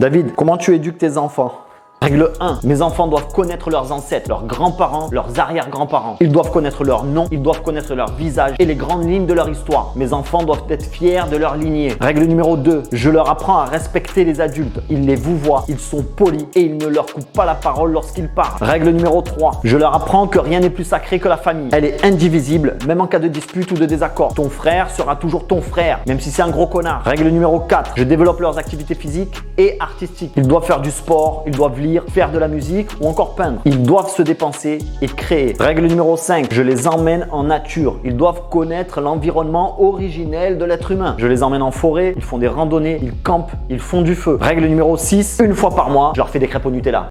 David, comment tu éduques tes enfants? Règle 1. Mes enfants doivent connaître leurs ancêtres, leurs grands-parents, leurs arrière-grands-parents. Ils doivent connaître leur nom, ils doivent connaître leur visage et les grandes lignes de leur histoire. Mes enfants doivent être fiers de leur lignée. Règle numéro 2. Je leur apprends à respecter les adultes. Ils les vouvoient, ils sont polis et ils ne leur coupent pas la parole lorsqu'ils parlent. Règle numéro 3. Je leur apprends que rien n'est plus sacré que la famille. Elle est indivisible, même en cas de dispute ou de désaccord. Ton frère sera toujours ton frère, même si c'est un gros connard. Règle numéro 4. Je développe leurs activités physiques et artistiques. Ils doivent faire du sport, ils doivent lire faire de la musique ou encore peindre. Ils doivent se dépenser et créer. Règle numéro 5, je les emmène en nature. Ils doivent connaître l'environnement originel de l'être humain. Je les emmène en forêt, ils font des randonnées, ils campent, ils font du feu. Règle numéro 6, une fois par mois, je leur fais des crêpes au Nutella.